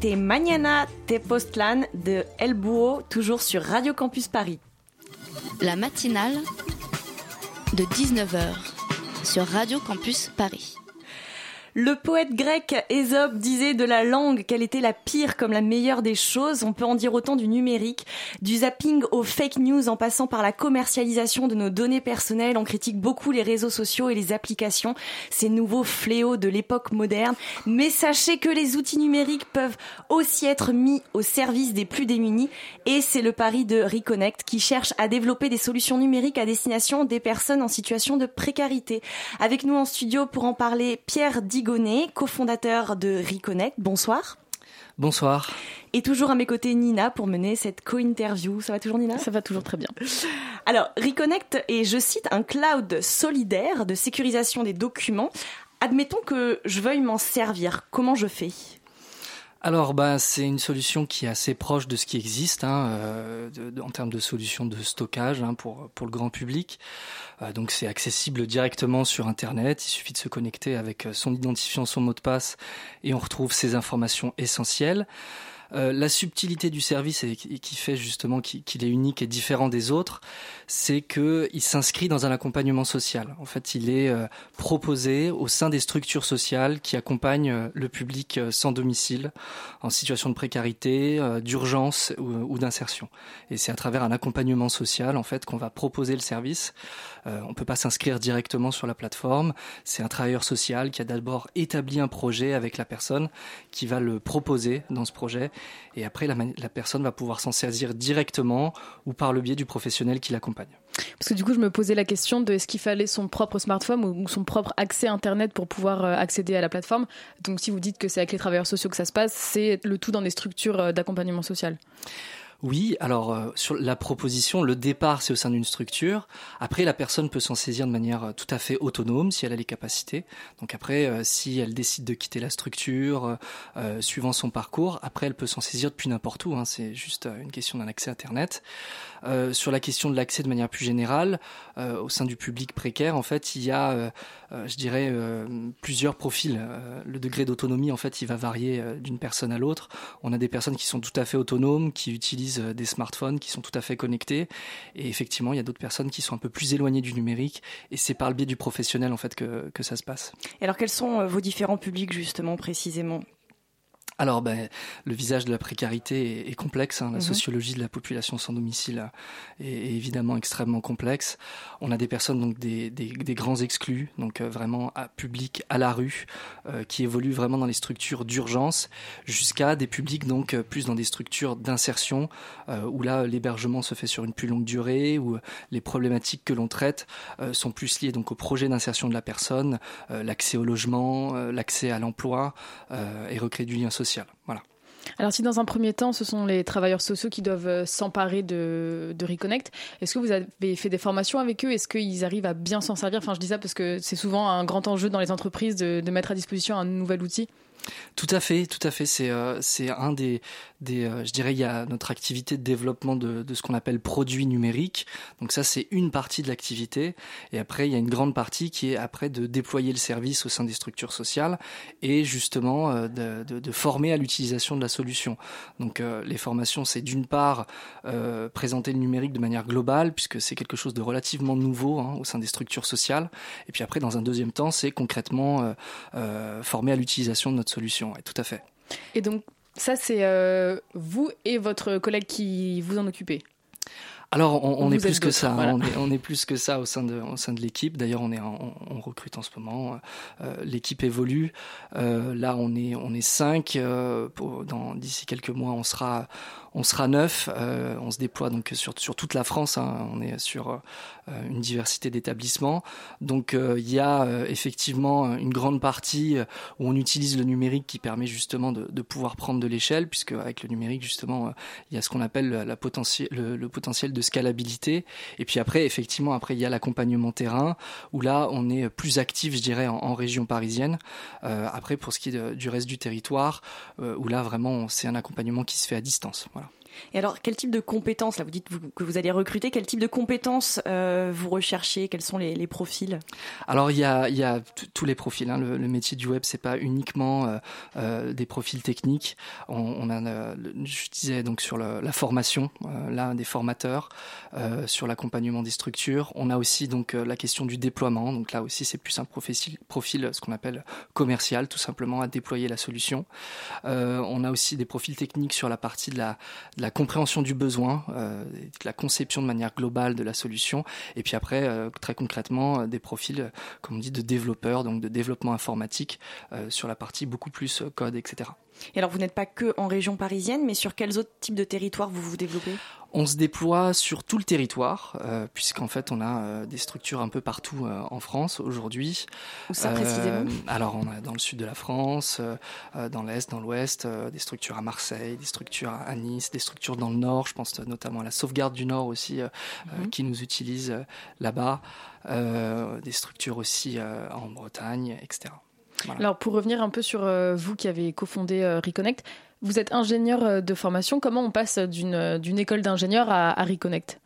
C'était Mañana Tepostlan de El Búho, toujours sur Radio Campus Paris. La matinale de 19h sur Radio Campus Paris. Le poète grec Ésope disait de la langue qu'elle était la pire comme la meilleure des choses. On peut en dire autant du numérique, du zapping aux fake news en passant par la commercialisation de nos données personnelles. On critique beaucoup les réseaux sociaux et les applications, ces nouveaux fléaux de l'époque moderne. Mais sachez que les outils numériques peuvent aussi être mis au service des plus démunis et c'est le pari de Reconnect qui cherche à développer des solutions numériques à destination des personnes en situation de précarité. Avec nous en studio pour en parler, Pierre Digonnet, cofondateur de Reconnect. Bonsoir. Bonsoir. Et toujours à mes côtés Nina pour mener cette co-interview. Ça va toujours Nina? Ça va toujours très bien. Alors, Reconnect est, je cite, un cloud solidaire de sécurisation des documents. Admettons que je veuille m'en servir. Comment je fais? Alors, bah, c'est une solution qui est assez proche de ce qui existe hein, euh, en termes de solutions de stockage hein, pour pour le grand public. Euh, donc, c'est accessible directement sur Internet. Il suffit de se connecter avec son identifiant, son mot de passe, et on retrouve ces informations essentielles. Euh, la subtilité du service et qui fait justement qu'il est unique et différent des autres, c'est que il s'inscrit dans un accompagnement social. En fait, il est euh, proposé au sein des structures sociales qui accompagnent euh, le public sans domicile, en situation de précarité, d'urgence ou, d'insertion. Et c'est à travers un accompagnement social en fait qu'on va proposer le service. Euh, on peut pas s'inscrire directement sur la plateforme. C'est un travailleur social qui a d'abord établi un projet avec la personne, qui va le proposer dans ce projet, et après la, personne va pouvoir s'en saisir directement ou par le biais du professionnel qui l'accompagne. Parce que du coup, je me posais la question de est-ce qu'il fallait son propre smartphone ou son propre accès Internet pour pouvoir euh, accéder à la plateforme? Donc si vous dites que c'est avec les travailleurs sociaux que ça se passe, c'est le tout dans des structures euh, d'accompagnement social. Oui, alors euh, sur la proposition, le départ c'est au sein d'une structure. Après, la personne peut s'en saisir de manière euh, tout à fait autonome si elle a les capacités. Donc après, euh, si elle décide de quitter la structure, suivant son parcours, après elle peut s'en saisir depuis n'importe où. Hein. c'est juste une question d'un accès Internet. sur la question de l'accès de manière plus générale, au sein du public précaire, en fait, il y a, je dirais, plusieurs profils. le degré d'autonomie, en fait, il va varier d'une personne à l'autre. On a des personnes qui sont tout à fait autonomes, qui utilisent euh, des smartphones qui sont tout à fait connectés. Et effectivement, il y a d'autres personnes qui sont un peu plus éloignées du numérique. Et c'est par le biais du professionnel, en fait, que, que ça se passe. Et alors, quels sont euh, vos différents publics, justement, précisément? Alors, ben, le visage de la précarité est, complexe. Hein. La mhm. sociologie de la population sans domicile est, évidemment extrêmement complexe. On a des personnes donc des, grands exclus, donc euh, vraiment à public à la rue, euh, qui évoluent vraiment dans les structures d'urgence, jusqu'à des publics donc euh, plus dans des structures d'insertion, où là l'hébergement se fait sur une plus longue durée, où les problématiques que l'on traite sont plus liées donc au projet d'insertion de la personne, l'accès au logement, l'accès à l'emploi et recréer du lien social Alors si dans un premier temps, ce sont les travailleurs sociaux qui doivent euh, s'emparer de, Reconnect, est-ce que vous avez fait des formations avec eux? Est-ce qu'ils arrivent à bien s'en servir? Enfin, je dis ça parce que c'est souvent un grand enjeu dans les entreprises de mettre à disposition un nouvel outil. Tout à fait, tout à fait. C'est euh, un des des euh, je dirais il y a notre activité de développement de, de ce qu'on appelle produits numériques. Donc ça c'est une partie de l'activité et après il y a une grande partie qui est après de déployer le service au sein des structures sociales et justement euh, de, de, de, former à l'utilisation de la solution. Donc les formations c'est d'une part présenter le numérique de manière globale puisque c'est quelque chose de relativement nouveau hein, au sein des structures sociales et puis après dans un deuxième temps c'est concrètement former à l'utilisation de notre solution, tout à fait. Et donc, ça, c'est euh, vous et votre collègue qui vous en occupez alors, on, est plus que ça. Hein. On, est, plus que ça au sein de, au sein de l'équipe. D'ailleurs, on est, on, recrute en ce moment. Euh, l'équipe évolue. Euh, là, on est, on est cinq. dans d'ici quelques mois, on sera, on sera neuf. on se déploie donc sur, toute la France. Hein. On est sur euh, une diversité d'établissements. Donc euh, il y a euh, effectivement une grande partie où on utilise le numérique qui permet justement de, de pouvoir prendre de l'échelle, puisque avec le numérique justement il y a ce qu'on appelle la potentiel, le, potentiel de scalabilité. Et puis après effectivement après il y a l'accompagnement terrain où là on est plus actif je dirais en, région parisienne. après pour ce qui est du reste du territoire où là vraiment c'est un accompagnement qui se fait à distance. Voilà. Et alors, quel type de compétences, là vous dites que vous allez recruter, quel type de compétences euh, vous recherchez? Quels sont les, profils? Alors, il y a, tous les profils. Hein. Le, métier du web, c'est pas uniquement euh, euh, des profils techniques. On, a, je disais donc sur la formation, là des formateurs, sur l'accompagnement des structures. On a aussi donc la question du déploiement. Donc là aussi, c'est plus un profil ce qu'on appelle commercial, tout simplement à déployer la solution. on a aussi des profils techniques sur la partie de la la compréhension du besoin, euh, la conception de manière globale de la solution, et puis après, euh, très concrètement, euh, des profils, comme on dit, de développeurs, donc de développement informatique sur la partie beaucoup plus code, etc. Et alors, vous n'êtes pas que en région parisienne, mais sur quels autres types de territoires vous vous développez? On se déploie sur tout le territoire, euh, puisqu'en fait on a euh, des structures un peu partout euh, en France aujourd'hui. Où ça précisément? Alors on a dans le sud de la France, dans l'est, dans l'ouest, des structures à Marseille, des structures à Nice, des structures dans le nord. Je pense notamment à la sauvegarde du nord aussi, mhm. qui nous utilise là-bas. des structures aussi en Bretagne, etc. Alors pour revenir un peu sur vous qui avez cofondé Reconnect, vous êtes ingénieur euh, de formation. Comment on passe d'une euh, école d'ingénieur à Reconnect?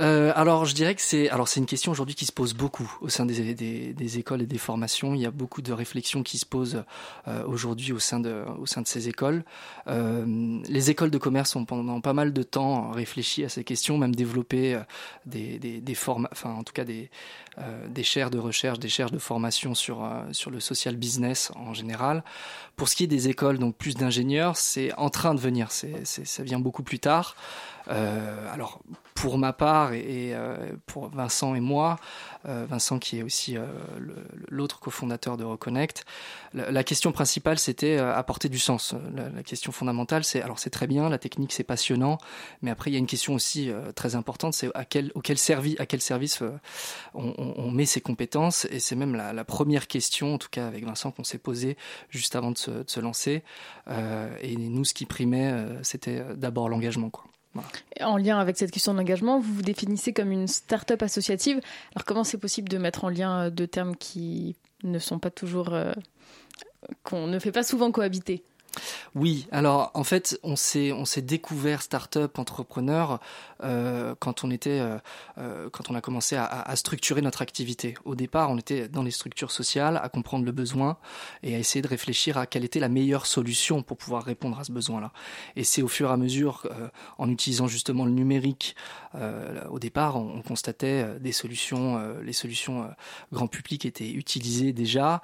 Euh, alors, je dirais que c'est alors c'est une question aujourd'hui qui se pose beaucoup au sein des, des, des, écoles et des formations. Il y a beaucoup de réflexions qui se posent euh, aujourd'hui au sein de au sein de ces écoles. Euh, les écoles de commerce ont pendant pas mal de temps réfléchi à ces questions, même développé euh, des des, des formes, enfin en tout cas des euh, des chaires de recherche, des chaires de formation sur sur le social business en général. Pour ce qui est des écoles donc plus d'ingénieurs, c'est en train de venir. C'est ça vient beaucoup plus tard. Alors pour ma part et, pour Vincent et moi, Vincent qui est aussi l'autre cofondateur de Reconnect, la, question principale c'était apporter du sens. La, question fondamentale c'est alors c'est très bien, la technique c'est passionnant, mais après il y a une question aussi très importante, c'est à quel, auquel servi, à quel service on, on, met ses compétences et c'est même la, première question, en tout cas avec Vincent, qu'on s'est posé juste avant de se, de se lancer. Euh, et nous, ce qui primait, euh, c'était d'abord l'engagement. Quoi. En lien avec cette question de l'engagement, vous vous définissez comme une start-up associative. Alors comment c'est possible de mettre en lien euh, deux termes qui ne sont pas toujours... qu'on ne fait pas souvent cohabiter? Oui, alors en fait, on s'est on s'est découvert start-up entrepreneur euh, quand on était euh, euh, quand on a commencé à, structurer notre activité. Au départ, on était dans les structures sociales, à comprendre le besoin et à essayer de réfléchir à quelle était la meilleure solution pour pouvoir répondre à ce besoin-là. Et c'est au fur et à mesure, euh, en utilisant justement le numérique, euh, au départ, on, on, constatait des solutions, les solutions grand public étaient utilisées déjà,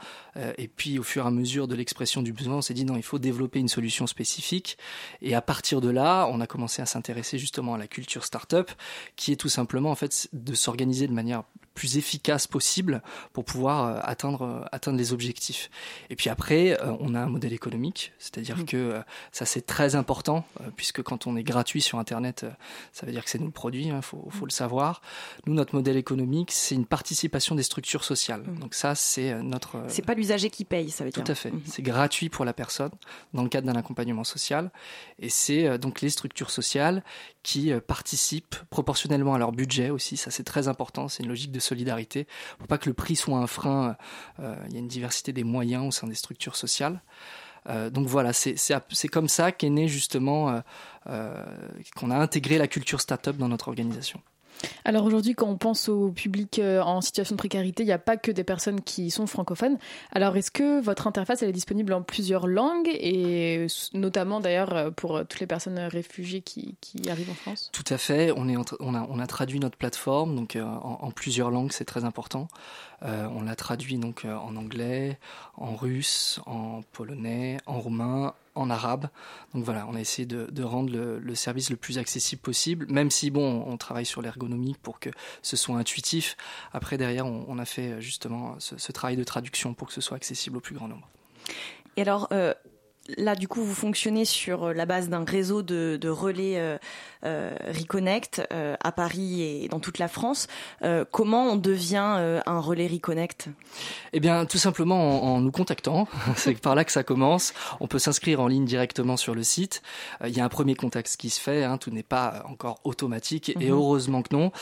et puis au fur et à mesure de l'expression du besoin, on s'est dit non, il faut développer une solution spécifique. Et à partir de là, on a commencé à s'intéresser justement à la culture startup, qui est tout simplement en fait de s'organiser de manière plus efficace possible pour pouvoir euh, atteindre euh, atteindre les objectifs. Et puis après, euh, on a un modèle économique, c'est-à-dire mmh. que ça c'est très important puisque quand on est gratuit sur Internet, ça veut dire que c'est nous le produit, il hein, faut, faut, le savoir. Nous, notre modèle économique, c'est une participation des structures sociales. Mmh. Donc ça, c'est notre. C'est pas l'usager qui paye, ça veut dire. Tout à fait. Mmh. C'est gratuit pour la personne dans le cadre d'un accompagnement social, et c'est donc les structures sociales qui participent proportionnellement à leur budget aussi. Ça, c'est très important. C'est une logique de solidarité, pour pas que le prix soit un frein. Euh, il y a une diversité des moyens au sein des structures sociales. Euh, donc voilà, c'est comme ça qu'est né justement, euh, qu'on a intégré la culture start-up dans notre organisation. Alors aujourd'hui, quand on pense au public euh, en situation de précarité, il n'y a pas que des personnes qui sont francophones. Alors est-ce que votre interface est disponible en plusieurs langues et notamment d'ailleurs euh, pour toutes les personnes réfugiées qui, arrivent en France? Tout à fait. On, a, traduit notre plateforme donc euh, en, plusieurs langues, c'est très important. on l'a traduit donc en anglais, en russe, en polonais, en roumain, en arabe. Donc voilà, on a essayé de, rendre le, service le plus accessible possible, même si bon, on travaille sur l'ergonomie pour que ce soit intuitif. Après, derrière, on, a fait justement ce, travail de traduction pour que ce soit accessible au plus grand nombre. Et alors, euh, là, du coup, vous fonctionnez sur la base d'un réseau de, relais euh, euh, Reconnect euh, à Paris et dans toute la France. Euh, comment on devient un relais Reconnect? Eh bien, tout simplement en, nous contactant. C'est par là que ça commence. On peut s'inscrire en ligne directement sur le site. Il y a un premier contact qui se fait. Hein. tout n'est pas encore automatique et mhm. heureusement que non.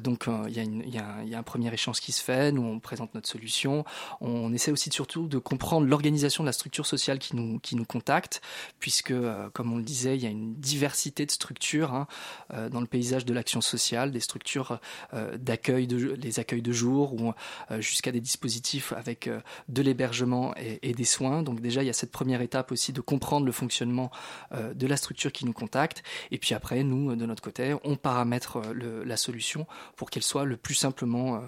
donc, il y, a y un, il y, a un premier échange qui se fait. Nous, on présente notre solution. On essaie aussi surtout de comprendre l'organisation de la structure sociale qui nous, qui nous contacte, puisque, comme on le disait, il y a une diversité de structures Hein, euh, dans le paysage de l'action sociale, des structures euh, d'accueil, de, les accueils de jour, ou euh, jusqu'à des dispositifs avec de l'hébergement et, des soins. Donc déjà, il y a cette première étape aussi de comprendre le fonctionnement de la structure qui nous contacte. Et puis après, nous, de notre côté, on paramètre la solution pour qu'elle soit le plus simplement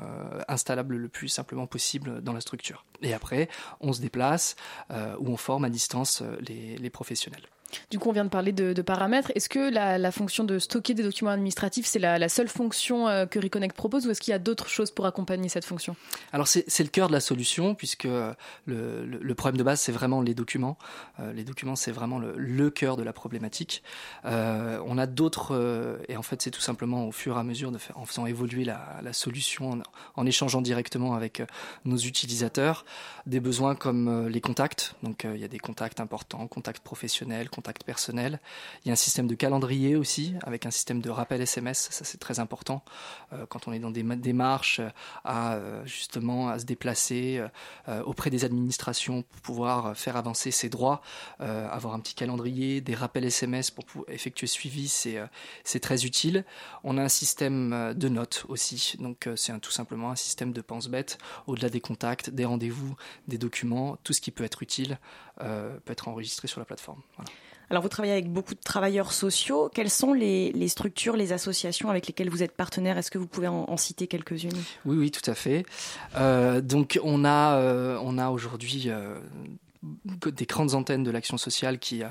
installable, le plus simplement possible dans la structure. Et après, on se déplace ou on forme à distance les professionnels. Du coup, on vient de parler de, paramètres. Est-ce que la, fonction de stocker des documents administratifs, c'est la, seule fonction euh, que Reconnect propose ou est-ce qu'il y a d'autres choses pour accompagner cette fonction? Alors, c'est le cœur de la solution puisque le, le, problème de base, c'est vraiment les documents. Euh, les documents, c'est vraiment le, cœur de la problématique. Euh, on a d'autres, et en fait, c'est tout simplement au fur et à mesure, de faire, en faisant évoluer la, solution, en, en, échangeant directement avec nos utilisateurs, des besoins comme les contacts. Donc, il y a des contacts importants, contacts professionnels, contact personnel. Il y a un système de calendrier aussi, avec un système de rappel SMS, ça c'est très important euh, quand on est dans des démarches euh, à euh, justement à se déplacer auprès des administrations pour pouvoir faire avancer ses droits, avoir un petit calendrier, des rappels SMS pour effectuer suivi, c'est très utile. On a un système de notes aussi, donc c'est tout simplement un système de pense-bête au-delà des contacts, des rendez-vous, des documents, tout ce qui peut être utile peut être enregistré sur la plateforme. Alors vous travaillez avec beaucoup de travailleurs sociaux. Quelles sont les, structures, les associations avec lesquelles vous êtes partenaire Est-ce que vous pouvez en, citer quelques-unes? Oui, oui, tout à fait. Euh, donc on a, euh, aujourd'hui euh, des grandes antennes de l'action sociale qui,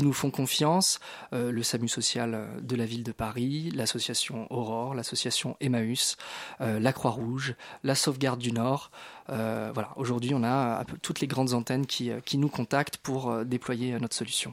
nous font confiance, le SAMU social de la ville de Paris, l'association Aurore, l'association Emmaüs, la Croix-Rouge, la Sauvegarde du Nord. voilà, aujourd'hui, on a toutes les grandes antennes qui nous contactent pour déployer notre solution.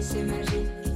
c'est magique.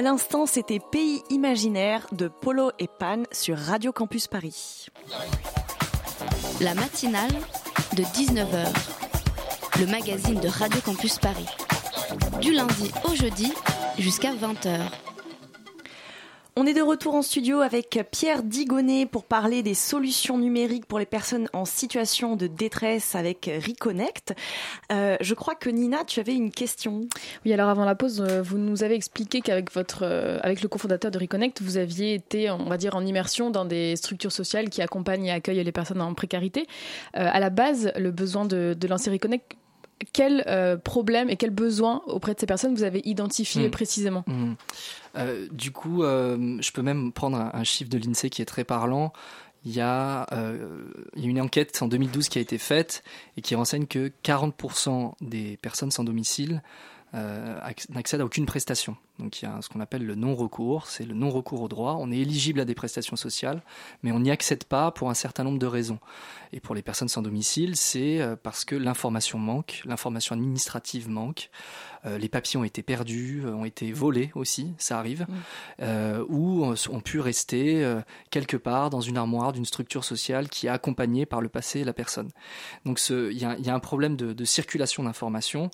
À l'instant, c'était Pays imaginaire de Polo et Pan sur Radio Campus Paris. La matinale de 19h, le magazine de Radio Campus Paris. Du lundi au jeudi jusqu'à 20h. On est de retour en studio avec Pierre Digonnet pour parler des solutions numériques pour les personnes en situation de détresse avec Reconnect. Euh, je crois que Nina, tu avais une question. Oui, alors avant la pause, euh, vous nous avez expliqué qu'avec votre, euh, avec le cofondateur de Reconnect, vous aviez été, on va dire, en immersion dans des structures sociales qui accompagnent et accueillent les personnes en précarité. à la base, le besoin de lancer Reconnect quel euh, problème et quel besoin auprès de ces personnes vous avez identifié mmh. précisément mmh. euh, Du coup, euh, je peux même prendre un, un chiffre de l'INSEE qui est très parlant. Il y, a, il y, a, une enquête en 2012 qui a été faite et qui renseigne que 40% des personnes sans domicile n'accèdent à aucune prestation. Donc il y a ce qu'on appelle le non-recours, c'est le non-recours au droit. On est éligible à des prestations sociales, mais on n'y accède pas pour un certain nombre de raisons. Et pour les personnes sans domicile, c'est euh, parce que l'information manque, l'information administrative manque, euh, les papiers ont été perdus, euh, ont été volés aussi, ça arrive, euh, ou ont pu rester euh, quelque part dans une armoire d'une structure sociale qui a accompagné par le passé la personne. Donc il y, y, a un problème de, de circulation d'informations,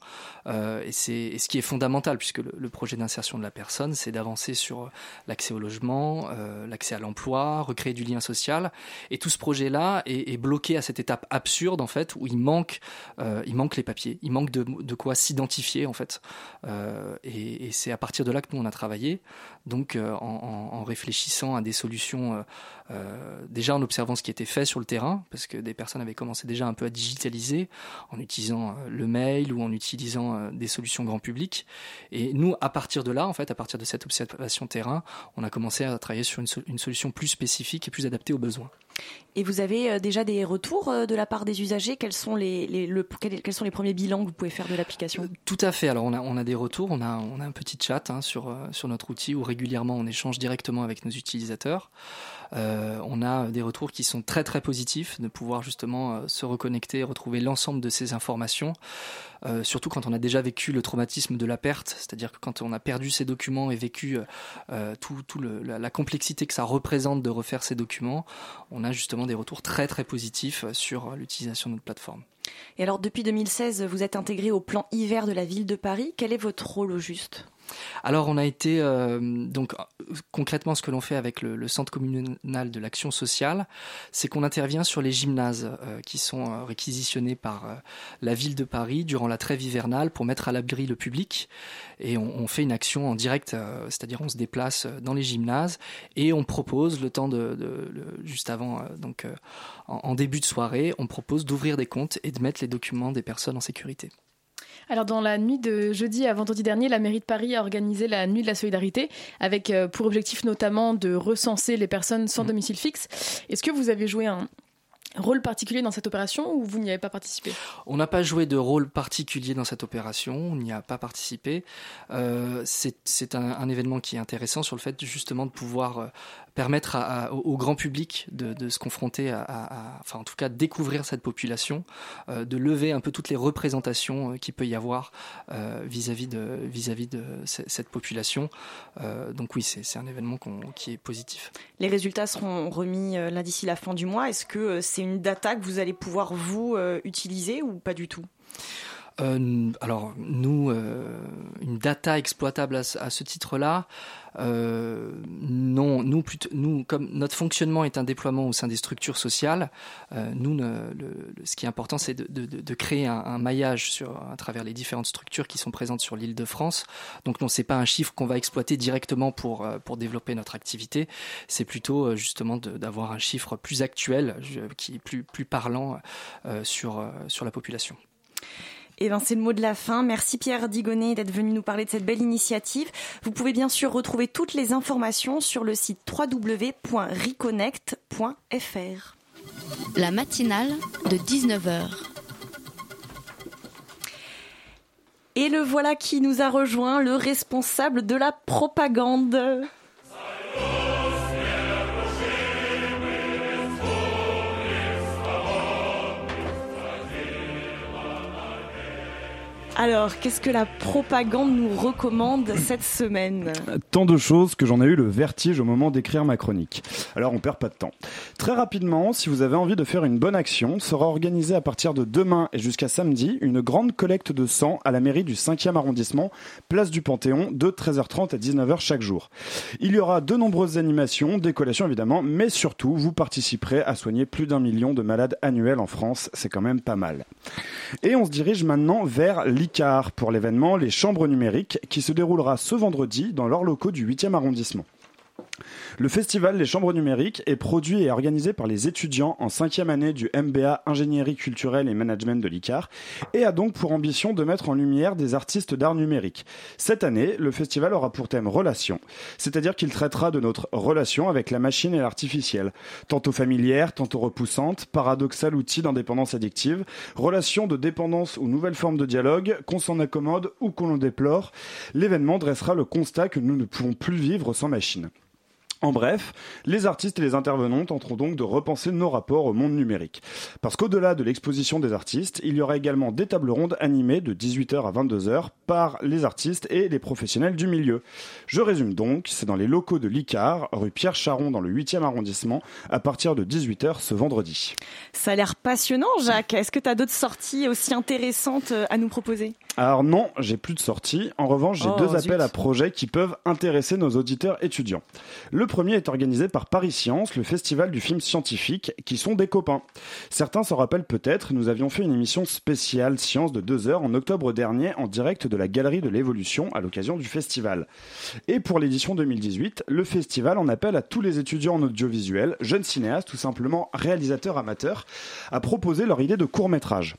et c'est ce qui est fondamental, puisque le, le projet d'insertion de la personne, c'est d'avancer sur l'accès au logement, l'accès à l'emploi, recréer du lien social, et tout ce projet-là est, bloqué à cette étape absurde en fait où il manque, euh, il manque les papiers, il manque de, quoi s'identifier en fait. Euh, et, et c'est à partir de là que nous on a travaillé. Donc euh, en, réfléchissant à des solutions, euh, déjà en observant ce qui était fait sur le terrain, parce que des personnes avaient commencé déjà un peu à digitaliser en utilisant le mail ou en utilisant des solutions grand public. Et nous, à partir de là, en fait, à partir de cette observation terrain, on a commencé à travailler sur une solution plus spécifique et plus adaptée aux besoins. Et vous avez déjà des retours de la part des usagers? Quels sont les, premiers bilans que vous pouvez faire de l'application? Tout à fait. Alors on a, des retours, on a, un petit chat hein, sur notre outil où régulièrement on échange directement avec nos utilisateurs. Euh, on a des retours qui sont très très positifs de pouvoir justement euh, se reconnecter, retrouver l'ensemble de ces informations. Euh, surtout quand on a déjà vécu le traumatisme de la perte, c'est-à-dire que quand on a perdu ces documents et vécu tout, tout la, la, complexité que ça représente de refaire ces documents, on a justement des retours très très positifs sur l'utilisation de notre plateforme. Et alors depuis 2016, vous êtes intégré au plan hiver de la ville de Paris. Quel est votre rôle au juste? Alors on a été euh, donc concrètement ce que l'on fait avec le, centre communal de l'action sociale, c'est qu'on intervient sur les gymnases euh, qui sont euh, réquisitionnés par la ville de Paris durant la trêve hivernale pour mettre à l'abri le public et on, fait une action en direct, c'est-à-dire on se déplace dans les gymnases et on propose le temps de, juste avant donc en début de soirée, on propose d'ouvrir des comptes et de mettre les documents des personnes en sécurité. Alors dans la nuit de jeudi à vendredi dernier, la mairie de Paris a organisé la nuit de la solidarité avec euh, pour objectif notamment de recenser les personnes sans domicile fixe. Est-ce que vous avez joué un, rôle particulier dans cette opération ou vous n'y avez pas participé? On n'a pas joué de rôle particulier dans cette opération, on n'y a pas participé. Euh, c'est un, un, événement qui est intéressant sur le fait justement de pouvoir euh, permettre au grand public de, se confronter à, enfin en tout cas découvrir cette population, euh, de lever un peu toutes les représentations euh, qu'il peut y avoir euh, vis-à-vis de vis-à-vis de cette population. Euh, donc oui, c'est un événement qu qui est positif. Les résultats seront remis là d'ici la fin du mois. Est-ce que c'est une data que vous allez pouvoir vous utiliser ou pas du tout? Euh, alors nous, euh, une data exploitable à, ce titre-là, euh, non. Nous, plutôt, nous, comme notre fonctionnement est un déploiement au sein des structures sociales, euh, nous, le, le, ce qui est important, c'est de, de, de, créer un, un, maillage sur, à travers les différentes structures qui sont présentes sur l'île de France. Donc non, c'est pas un chiffre qu'on va exploiter directement pour euh, pour développer notre activité. C'est plutôt euh, justement d'avoir un chiffre plus actuel, qui est plus plus parlant sur sur la population. Et eh ben c'est le mot de la fin. Merci Pierre Digonnet d'être venu nous parler de cette belle initiative. Vous pouvez bien sûr retrouver toutes les informations sur le site www.reconnect.fr. La matinale de 19h. Et le voilà qui nous a rejoint, le responsable de la propagande. Alors, qu'est-ce que la propagande nous recommande cette semaine Tant de choses que j'en ai eu le vertige au moment d'écrire ma chronique. Alors on perd pas de temps. Très rapidement, si vous avez envie de faire une bonne action, sera organisée à partir de demain et jusqu'à samedi une grande collecte de sang à la mairie du 5e arrondissement, place du Panthéon, de 13h30 à 19h chaque jour. Il y aura de nombreuses animations, des collations évidemment, mais surtout vous participerez à soigner plus d'un million de malades annuels en France, c'est quand même pas mal. Et on se dirige maintenant vers pour l'événement Les Chambres numériques qui se déroulera ce vendredi dans leurs locaux du 8e arrondissement. Le festival Les Chambres numériques est produit et organisé par les étudiants en cinquième année du MBA Ingénierie culturelle et Management de l'ICAR et a donc pour ambition de mettre en lumière des artistes d'art numérique. Cette année, le festival aura pour thème relation, c'est-à-dire qu'il traitera de notre relation avec la machine et l'artificiel, tantôt familière, tantôt repoussante, paradoxal outil d'indépendance addictive, relation de dépendance ou nouvelle forme de dialogue, qu'on s'en accommode ou qu'on le déplore. L'événement dressera le constat que nous ne pouvons plus vivre sans machine. En bref, les artistes et les intervenants tenteront donc de repenser nos rapports au monde numérique. Parce qu'au-delà de l'exposition des artistes, il y aura également des tables rondes animées de 18h à 22h par les artistes et les professionnels du milieu. Je résume donc, c'est dans les locaux de l'ICAR, rue Pierre Charon dans le 8e arrondissement, à partir de 18h ce vendredi. Ça a l'air passionnant, Jacques. Est-ce que tu as d'autres sorties aussi intéressantes euh, à nous proposer? Alors non, j'ai plus de sorties. En revanche, j'ai Oh, deux zut. appels à projets qui peuvent intéresser nos auditeurs étudiants. Le premier est organisé par Paris Science, le festival du film scientifique, qui sont des copains. Certains s'en rappellent peut-être, nous avions fait une émission spéciale science de deux heures en octobre dernier en direct de la Galerie de l'Évolution à l'occasion du festival. Et pour l'édition 2018, le festival en appelle à tous les étudiants en audiovisuel, jeunes cinéastes ou simplement réalisateurs amateurs, à proposer leur idée de court métrage.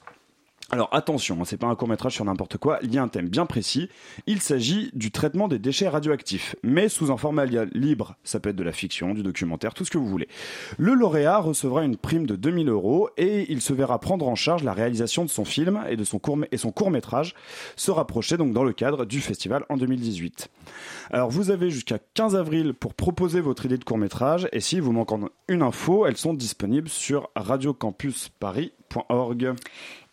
Alors attention, hein, c'est pas un court métrage sur n'importe quoi, il y a un thème bien précis. Il s'agit du traitement des déchets radioactifs, mais sous un format li- libre. Ça peut être de la fiction, du documentaire, tout ce que vous voulez. Le lauréat recevra une prime de 2000 euros et il se verra prendre en charge la réalisation de son film et de son court métrage se rapprocher donc dans le cadre du festival en 2018. Alors vous avez jusqu'à 15 avril pour proposer votre idée de court métrage et si vous manque en une info, elles sont disponibles sur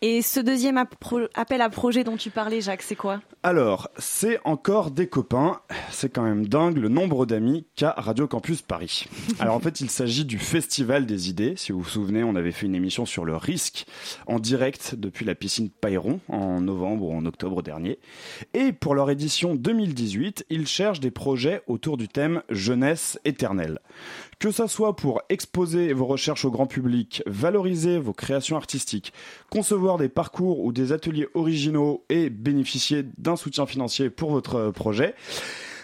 Et ce deuxième appel à projet dont tu parlais, Jacques, c'est quoi? Alors, c'est encore des copains. C'est quand même dingue le nombre d'amis qu'a Radio Campus Paris. Alors en fait, il s'agit du Festival des idées. Si vous vous souvenez, on avait fait une émission sur le risque en direct depuis la piscine Payron en novembre ou en octobre dernier. Et pour leur édition 2018, ils cherchent des projets autour du thème jeunesse éternelle. Que ça soit pour exposer vos recherches au grand public, valoriser vos créations artistiques, concevoir des parcours ou des ateliers originaux et bénéficier d'un soutien financier pour votre euh, projet,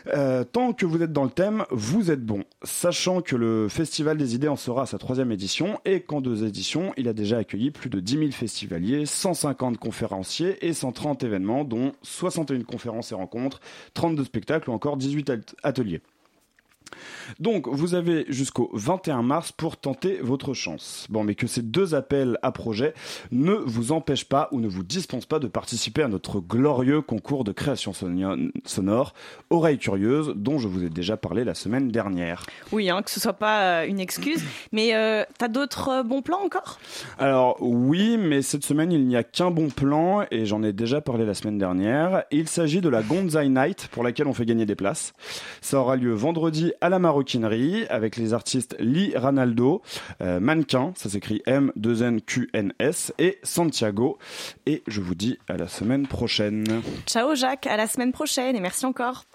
euh, tant que vous êtes dans le thème, vous êtes bon. Sachant que le Festival des idées en sera sa troisième édition et qu'en deux éditions, il a déjà accueilli plus de 10 000 festivaliers, 150 conférenciers et 130 événements, dont 61 conférences et rencontres, 32 spectacles ou encore 18 at- ateliers. Donc, vous avez jusqu'au 21 mars pour tenter votre chance. Bon, mais que ces deux appels à projet ne vous empêchent pas ou ne vous dispensent pas de participer à notre glorieux concours de création sonore Oreilles Curieuses, dont je vous ai déjà parlé la semaine dernière. Oui, hein, que ce soit pas euh, une excuse. Mais euh, t'as d'autres euh, bons plans encore? Alors oui, mais cette semaine il n'y a qu'un bon plan et j'en ai déjà parlé la semaine dernière. Il s'agit de la Gonzai Night pour laquelle on fait gagner des places. Ça aura lieu vendredi à la maroquinerie avec les artistes Lee Ranaldo, euh, Mannequin, ça s'écrit M2NQNS et Santiago. Et je vous dis à la semaine prochaine. Ciao Jacques, à la semaine prochaine et merci encore.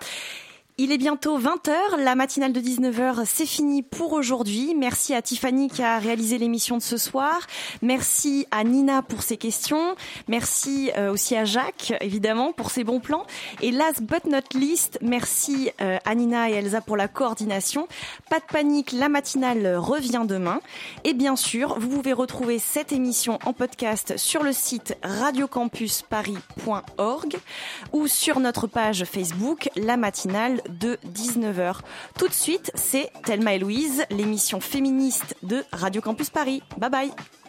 Il est bientôt 20h, la matinale de 19h, c'est fini pour aujourd'hui. Merci à Tiffany qui a réalisé l'émission de ce soir. Merci à Nina pour ses questions. Merci euh, aussi à Jacques, évidemment, pour ses bons plans. Et last but not least, merci euh, à Nina et Elsa pour la coordination. Pas de panique, la matinale revient demain. Et bien sûr, vous pouvez retrouver cette émission en podcast sur le site radiocampusparis.org ou sur notre page Facebook, la matinale de 19h. Tout de suite, c'est Thelma et Louise, l'émission féministe de Radio Campus Paris. Bye bye